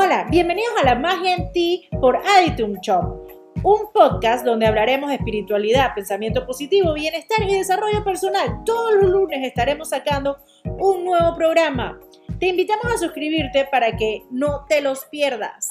Hola, bienvenidos a La Magia en Ti por Aditum Shop, un podcast donde hablaremos de espiritualidad, pensamiento positivo, bienestar y desarrollo personal. Todos los lunes estaremos sacando un nuevo programa. Te invitamos a suscribirte para que no te los pierdas.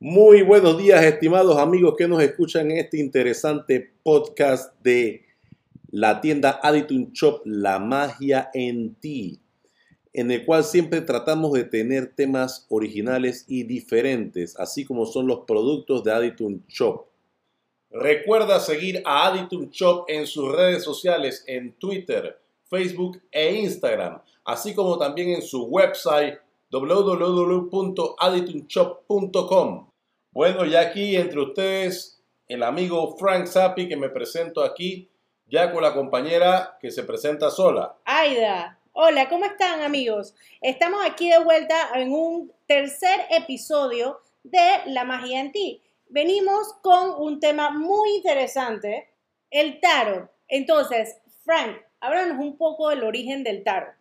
Muy buenos días, estimados amigos que nos escuchan en este interesante podcast de la tienda Aditum Shop, La Magia en Ti en el cual siempre tratamos de tener temas originales y diferentes, así como son los productos de Aditum Shop. Recuerda seguir a Aditum Shop en sus redes sociales en Twitter, Facebook e Instagram, así como también en su website www.aditumshop.com. Bueno, ya aquí entre ustedes el amigo Frank Zappi que me presento aquí, ya con la compañera que se presenta sola. Aida. Hola, ¿cómo están amigos? Estamos aquí de vuelta en un tercer episodio de La magia en ti. Venimos con un tema muy interesante, el tarot. Entonces, Frank, háblanos un poco del origen del tarot.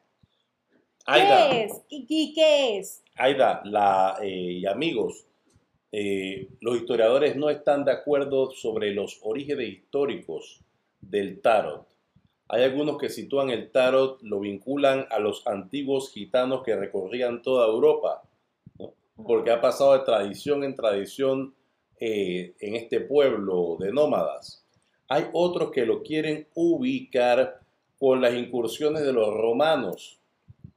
¿Qué es? ¿Y, qué es? Aida, la, eh, y amigos, eh, los historiadores no están de acuerdo sobre los orígenes históricos del tarot. Hay algunos que sitúan el tarot, lo vinculan a los antiguos gitanos que recorrían toda Europa, porque ha pasado de tradición en tradición eh, en este pueblo de nómadas. Hay otros que lo quieren ubicar con las incursiones de los romanos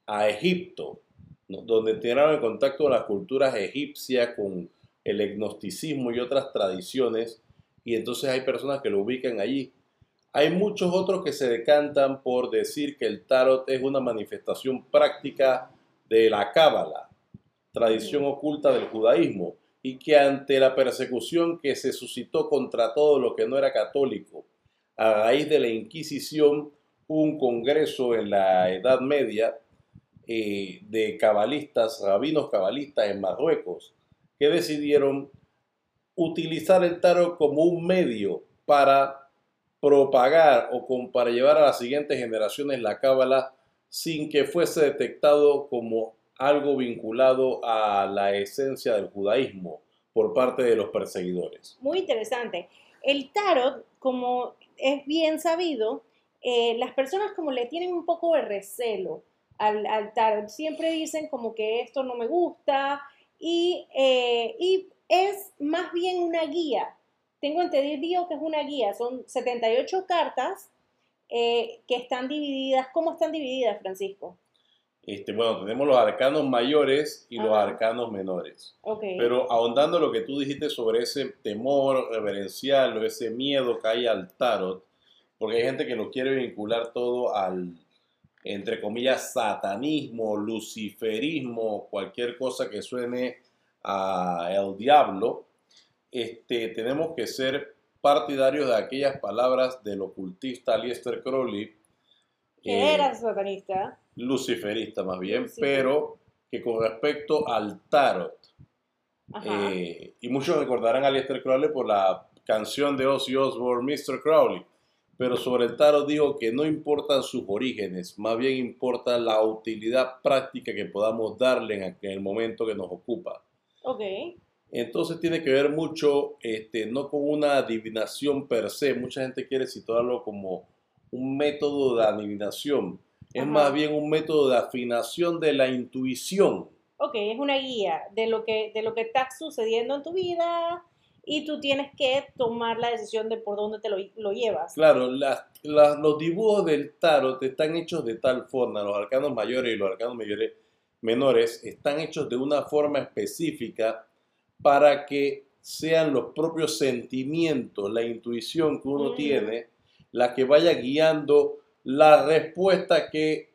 a Egipto, donde tenían contacto con las culturas egipcias, con el agnosticismo y otras tradiciones, y entonces hay personas que lo ubican allí. Hay muchos otros que se decantan por decir que el tarot es una manifestación práctica de la cábala, tradición oculta del judaísmo, y que ante la persecución que se suscitó contra todo lo que no era católico, a raíz de la Inquisición, un congreso en la Edad Media eh, de cabalistas, rabinos cabalistas en Marruecos, que decidieron utilizar el tarot como un medio para propagar o para llevar a las siguientes generaciones la cábala sin que fuese detectado como algo vinculado a la esencia del judaísmo por parte de los perseguidores. Muy interesante. El tarot, como es bien sabido, eh, las personas como le tienen un poco de recelo al, tarot. Siempre dicen como que esto no me gusta y, eh, y es más bien una guía tengo entendido que es una guía, son 78 cartas eh, que están divididas. ¿Cómo están divididas, Francisco? Este, bueno, tenemos los arcanos mayores y los arcanos menores. Pero ahondando lo que tú dijiste sobre ese temor reverencial o ese miedo que hay al tarot, porque hay gente que lo quiere vincular todo al, entre comillas, satanismo, luciferismo, cualquier cosa que suene a el diablo, este, tenemos que ser partidarios de aquellas palabras del ocultista Aleister Crowley. Que eh, era satanista. Luciferista más bien, pero que con respecto al tarot, eh, y muchos recordarán a Aleister Crowley por la canción de Ozzy Osbourne, Mr. Crowley, pero sobre el tarot digo que no importan sus orígenes, más bien importa la utilidad práctica que podamos darle en el momento que nos ocupa. Ok. Entonces tiene que ver mucho, este, no con una adivinación per se, mucha gente quiere situarlo como un método de adivinación, es más bien un método de afinación de la intuición. Ok, es una guía de lo que, de lo que está sucediendo en tu vida y tú tienes que tomar la decisión de por dónde te lo, llevas. Claro, los dibujos del tarot están hechos de tal forma, los arcanos mayores y los arcanos mayores, menores están hechos de una forma específica para que sean los propios sentimientos, la intuición que uno mm. tiene, la que vaya guiando la respuesta que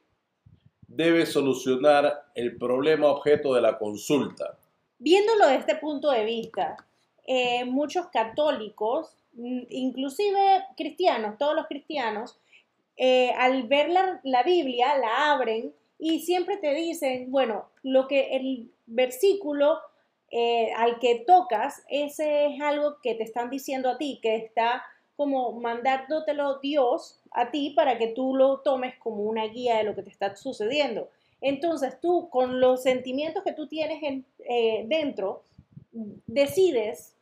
debe solucionar el problema objeto de la consulta. Viéndolo desde este punto de vista, eh, muchos católicos, mm, inclusive cristianos, todos los cristianos, eh, al ver la, la Biblia, la abren y siempre te dicen, bueno, lo que el versículo eh, al que tocas, ese es algo que te están diciendo a ti, que está como mandándotelo Dios a ti para que tú lo tomes como una guía de lo que te está sucediendo. Entonces tú, con los sentimientos que tú tienes en, eh, dentro, decides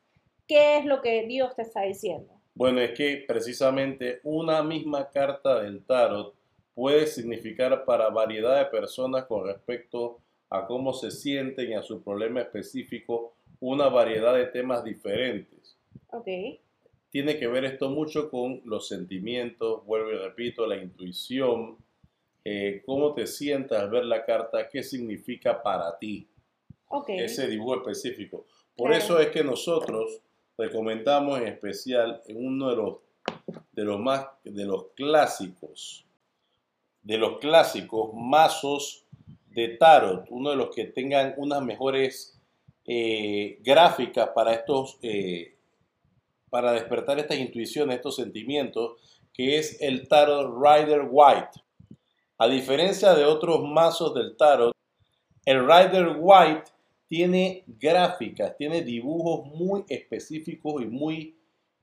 qué es lo que Dios te está diciendo. Bueno, es que precisamente una misma carta del tarot puede significar para variedad de personas con respecto a cómo se sienten y a su problema específico una variedad de temas diferentes. Ok. Tiene que ver esto mucho con los sentimientos, vuelvo y repito, la intuición, eh, cómo te sientas al ver la carta, qué significa para ti Okay. ese dibujo específico. Por eso es que nosotros recomendamos en especial en uno de los, de los más de los clásicos, de los clásicos mazos de tarot, uno de los que tengan unas mejores eh, gráficas para estos, eh, para despertar estas intuiciones, estos sentimientos, que es el tarot Rider White. A diferencia de otros mazos del tarot, el Rider White tiene gráficas, tiene dibujos muy específicos y muy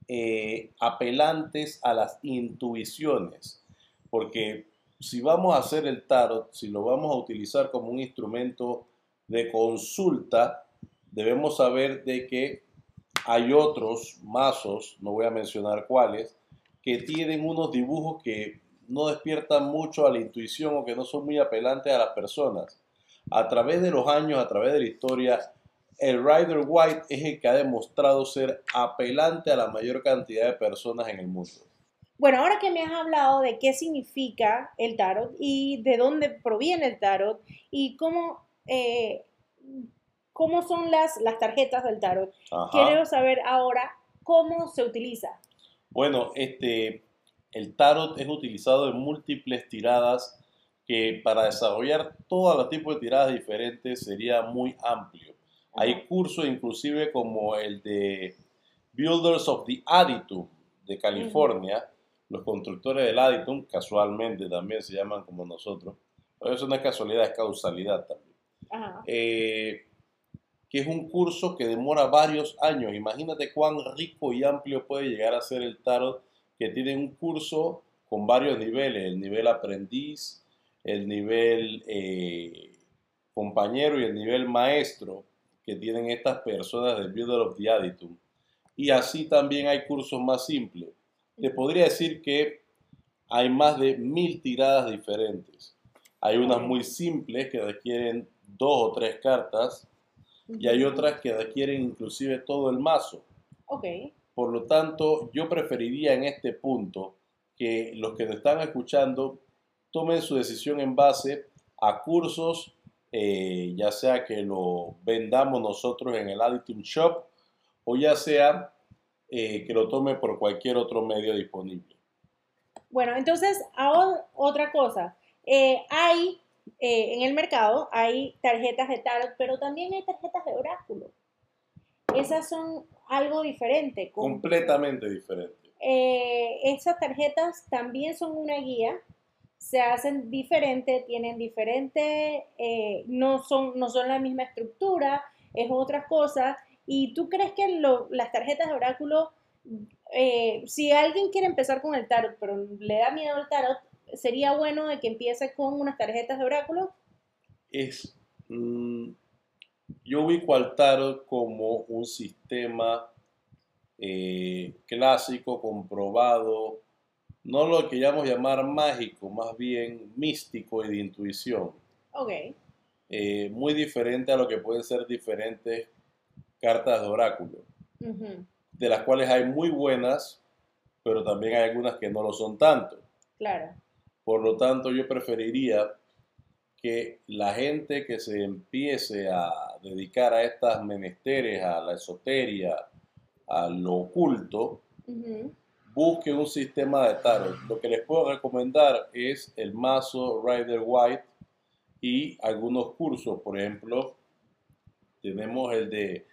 eh, apelantes a las intuiciones. Porque si vamos a hacer el tarot, si lo vamos a utilizar como un instrumento de consulta, debemos saber de que hay otros mazos, no voy a mencionar cuáles, que tienen unos dibujos que no despiertan mucho a la intuición o que no son muy apelantes a las personas. A través de los años, a través de la historia, el Rider White es el que ha demostrado ser apelante a la mayor cantidad de personas en el mundo. Bueno, ahora que me has hablado de qué significa el tarot y de dónde proviene el tarot y cómo, eh, cómo son las, las tarjetas del tarot, Ajá. quiero saber ahora cómo se utiliza. Bueno, este, el tarot es utilizado en múltiples tiradas que para desarrollar todos los tipos de tiradas diferentes sería muy amplio. Hay Ajá. cursos inclusive como el de Builders of the Aditum de California, los constructores del Aditum, casualmente también se llaman como nosotros, pero eso no es casualidad, es causalidad también. Ajá. Eh, que es un curso que demora varios años. Imagínate cuán rico y amplio puede llegar a ser el tarot, que tiene un curso con varios niveles, el nivel aprendiz, el nivel eh, compañero y el nivel maestro que tienen estas personas del Builder of the Aditum. Y así también hay cursos más simples. Te podría decir que hay más de mil tiradas diferentes. Hay unas muy simples que requieren dos o tres cartas y hay otras que requieren inclusive todo el mazo. Ok. Por lo tanto, yo preferiría en este punto que los que te están escuchando tomen su decisión en base a cursos, eh, ya sea que lo vendamos nosotros en el Aditum Shop o ya sea eh, que lo tome por cualquier otro medio disponible. Bueno, entonces, ahora otra cosa. Eh, hay eh, en el mercado, hay tarjetas de tarot, pero también hay tarjetas de oráculo. Esas son algo diferente. Completamente diferente. eh, esas tarjetas también son una guía, se hacen diferente, tienen diferente, eh, no, son, no son la misma estructura, es otra cosa. ¿Y tú crees que lo- las tarjetas de oráculo, eh, si alguien quiere empezar con el tarot, pero le da miedo al tarot, sería bueno de que empiece con unas tarjetas de oráculo? es, mm, yo ubico al tarot como un sistema eh, clásico, comprobado, no lo que llamamos llamar mágico, más bien místico y de intuición, Ok, eh, muy diferente a lo que pueden ser diferentes cartas de oráculo, de las cuales hay muy buenas, pero también hay algunas que no lo son tanto. claro. Por lo tanto, yo preferiría que la gente que se empiece a dedicar a estas menesteres, a la esoteria, a lo oculto, ujú, busque un sistema de tarot. Lo que les puedo recomendar es el mazo Rider White y algunos cursos. Por ejemplo, tenemos el de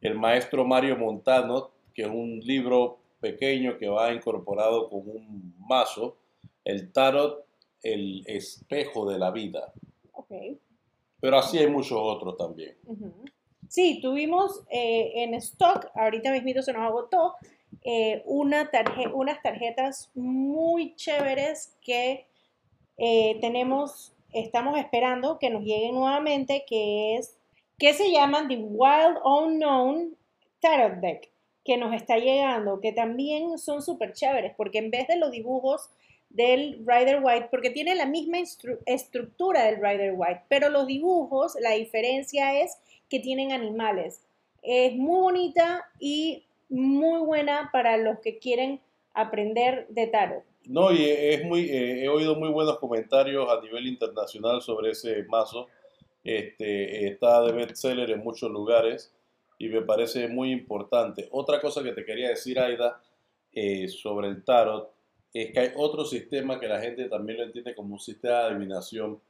el maestro Mario Montano, que es un libro pequeño que va incorporado con un mazo, el tarot, el espejo de la vida. ok. Pero así hay muchos otros también. Sí, tuvimos eh, en stock, ahorita mismito se nos agotó, eh, una tarje- unas tarjetas muy chéveres que eh, tenemos estamos esperando que nos llegue nuevamente, que es, que se llaman The Wild Unknown Tarot Deck, que nos está llegando, que también son súper chéveres, porque en vez de los dibujos del Rider White, porque tiene la misma estructura del Rider White, pero los dibujos, la diferencia es que tienen animales. Es muy bonita y muy buena para los que quieren aprender de tarot. No, y es muy, eh, he oído muy buenos comentarios a nivel internacional sobre ese mazo. Este, está de bestseller en muchos lugares y me parece muy importante. Otra cosa que te quería decir, Aida, eh, sobre el tarot, es que hay otro sistema que la gente también lo entiende como un sistema de adivinación,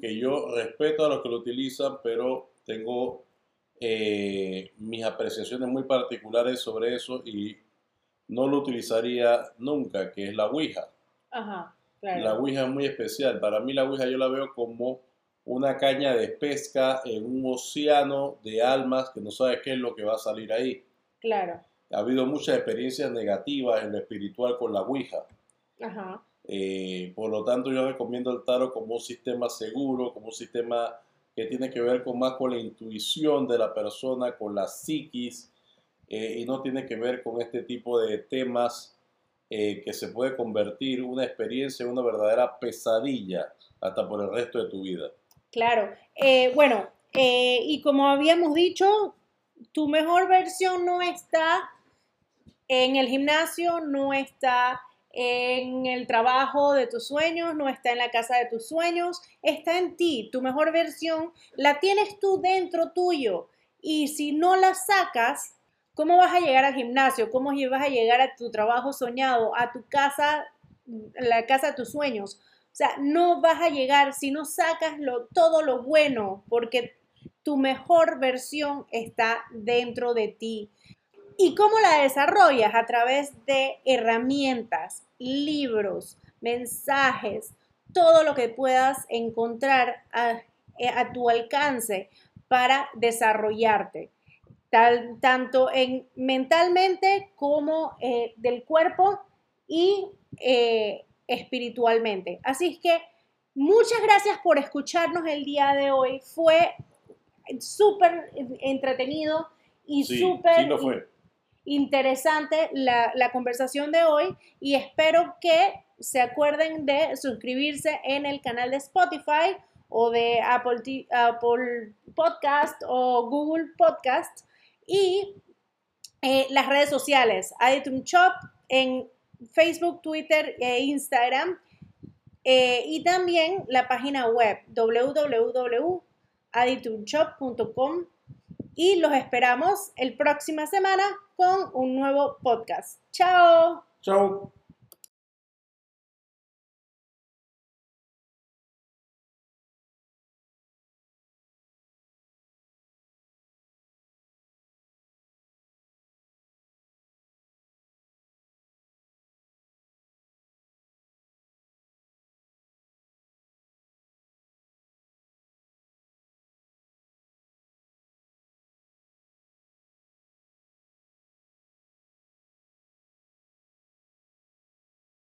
que yo respeto a los que lo utilizan, pero tengo eh, mis apreciaciones muy particulares sobre eso y no lo utilizaría nunca, que es la Ouija. Ajá, La Ouija es muy especial. Para mí la Ouija yo la veo como una caña de pesca en un océano de almas que no sabes qué es lo que va a salir ahí. Claro. Ha habido muchas experiencias negativas en lo espiritual con la Ouija. Ajá. Eh, por lo tanto, yo recomiendo el tarot como un sistema seguro, como un sistema que tiene que ver con más con la intuición de la persona, con la psiquis, eh, y no tiene que ver con este tipo de temas eh, que se puede convertir una experiencia en una verdadera pesadilla hasta por el resto de tu vida. Claro, eh, bueno, y como habíamos dicho, tu mejor versión no está en el gimnasio, no está en el trabajo de tus sueños, no está en la casa de tus sueños, está en ti. Tu mejor versión la tienes tú dentro tuyo. Y si no la sacas, ¿Cómo vas a llegar al gimnasio? ¿Cómo vas a llegar a tu trabajo soñado, a tu casa, la casa de tus sueños? O sea, no vas a llegar si no sacas todo lo bueno, porque tu mejor versión está dentro de ti. ¿Y cómo la desarrollas? A través de herramientas, libros, mensajes, todo lo que puedas encontrar a, a tu alcance para desarrollarte tanto en, mentalmente como eh, del cuerpo y eh, espiritualmente. Así es que muchas gracias por escucharnos el día de hoy. Fue súper entretenido y súper interesante la, la conversación de hoy y espero que se acuerden de suscribirse en el canal de Spotify o de Apple, Apple Podcast o Google Podcast y eh, las redes sociales, Aditum Shop en Facebook, Twitter e Instagram. Eh, y también la página web www.aditumshop.com y los esperamos el próxima semana con un nuevo podcast. Chao. Chao.